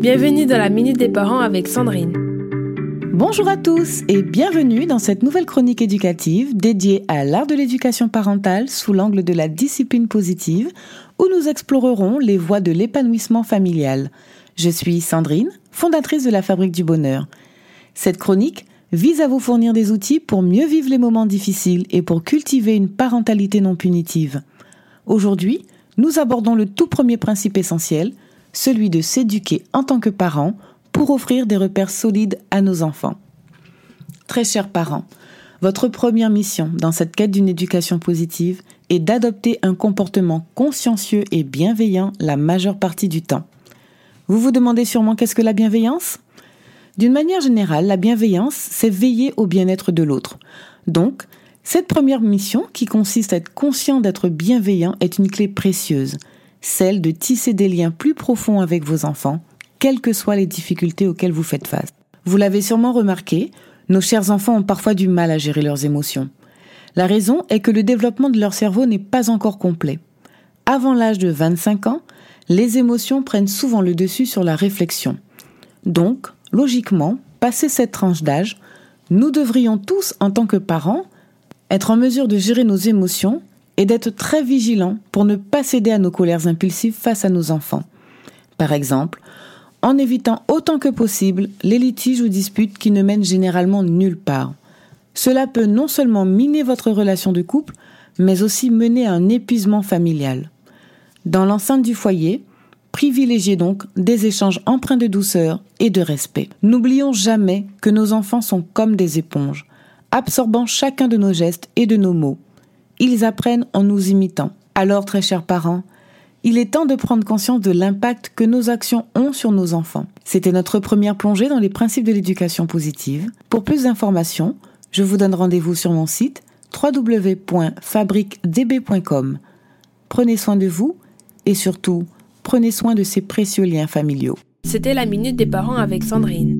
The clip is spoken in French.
Bienvenue dans la Minute des Parents avec Sandrine. Bonjour à tous et bienvenue dans cette nouvelle chronique éducative dédiée à l'art de l'éducation parentale sous l'angle de la discipline positive où nous explorerons les voies de l'épanouissement familial. Je suis Sandrine, fondatrice de la Fabrique du Bonheur. Cette chronique vise à vous fournir des outils pour mieux vivre les moments difficiles et pour cultiver une parentalité non punitive. Aujourd'hui, nous abordons le tout premier principe essentiel, celui de s'éduquer en tant que parent pour offrir des repères solides à nos enfants. Très chers parents, votre première mission dans cette quête d'une éducation positive est d'adopter un comportement consciencieux et bienveillant la majeure partie du temps. Vous vous demandez sûrement qu'est-ce que la bienveillance? D'une manière générale, la bienveillance, c'est veiller au bien-être de l'autre. Donc, cette première mission, qui consiste à être conscient d'être bienveillant, est une clé précieuse celle de tisser des liens plus profonds avec vos enfants, quelles que soient les difficultés auxquelles vous faites face. Vous l'avez sûrement remarqué, nos chers enfants ont parfois du mal à gérer leurs émotions. La raison est que le développement de leur cerveau n'est pas encore complet. Avant l'âge de 25 ans, les émotions prennent souvent le dessus sur la réflexion. Donc, logiquement, passé cette tranche d'âge, nous devrions tous, en tant que parents, être en mesure de gérer nos émotions et d'être très vigilant pour ne pas céder à nos colères impulsives face à nos enfants. Par exemple, en évitant autant que possible les litiges ou disputes qui ne mènent généralement nulle part. Cela peut non seulement miner votre relation de couple, mais aussi mener à un épuisement familial. Dans l'enceinte du foyer, privilégiez donc des échanges empreints de douceur et de respect. N'oublions jamais que nos enfants sont comme des éponges, absorbant chacun de nos gestes et de nos mots. Ils apprennent en nous imitant. Alors, très chers parents, il est temps de prendre conscience de l'impact que nos actions ont sur nos enfants. C'était notre première plongée dans les principes de l'éducation positive. Pour plus d'informations, je vous donne rendez-vous sur mon site www.fabriquedb.com. Prenez soin de vous et surtout, prenez soin de ces précieux liens familiaux. C'était la Minute des Parents avec Sandrine.